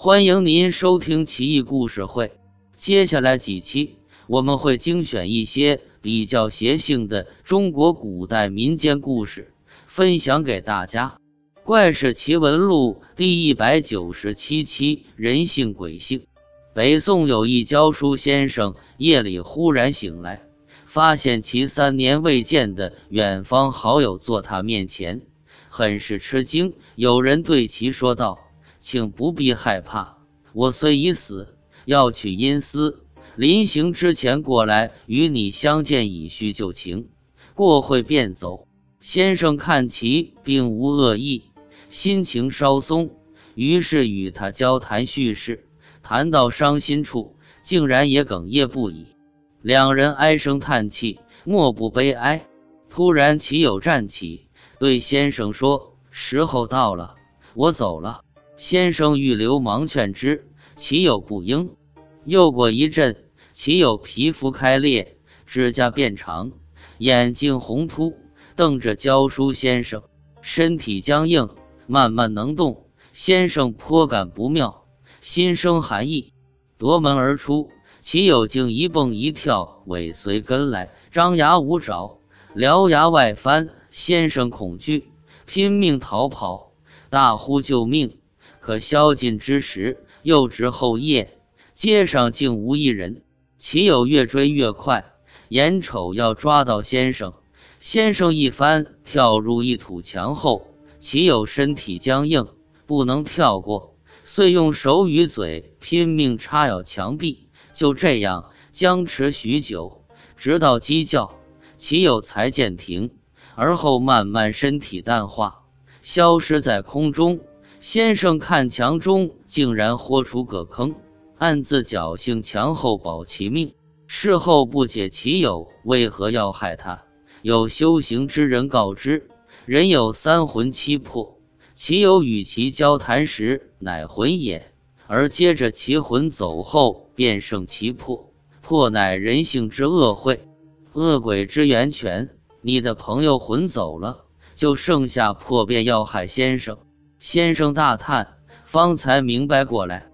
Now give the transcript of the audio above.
欢迎您收听奇异故事会。接下来几期我们会精选一些比较邪性的中国古代民间故事，分享给大家。《怪事奇闻录》第一百九十七期：人性鬼性。北宋有一教书先生，夜里忽然醒来，发现其三年未见的远方好友坐他面前。很是吃惊，有人对其说道：“请不必害怕，我虽已死，要取阴司，临行之前过来与你相见，以叙旧情。过会便走。”先生看其并无恶意，心情稍松，于是与他交谈叙事，谈到伤心处，竟然也哽咽不已。两人唉声叹气，莫不悲哀。突然，其友站起。对先生说：“时候到了，我走了。”先生欲流忙劝之，岂有不应。又过一阵，岂有皮肤开裂，指甲变长，眼睛红突，瞪着教书先生，身体僵硬，慢慢能动。先生颇感不妙，心生寒意，夺门而出。岂有竟一蹦一跳，尾随跟来，张牙舞爪，獠牙外翻。先生恐惧，拼命逃跑，大呼救命。可宵禁之时，又值后夜，街上竟无一人。岂有越追越快，眼瞅要抓到先生，先生一翻，跳入一土墙后。岂有身体僵硬，不能跳过，遂用手与嘴拼命插咬墙壁。就这样僵持许久，直到鸡叫，岂有才见停。而后慢慢身体淡化，消失在空中。先生看墙中竟然豁出个坑，暗自侥幸墙后保其命。事后不解其友为何要害他，有修行之人告知，人有三魂七魄，其友与其交谈时乃魂也，而接着其魂走后便剩其魄，魄乃人性之恶秽，恶鬼之源泉。你的朋友魂走了，就剩下破便要害先生。先生大叹，方才明白过来。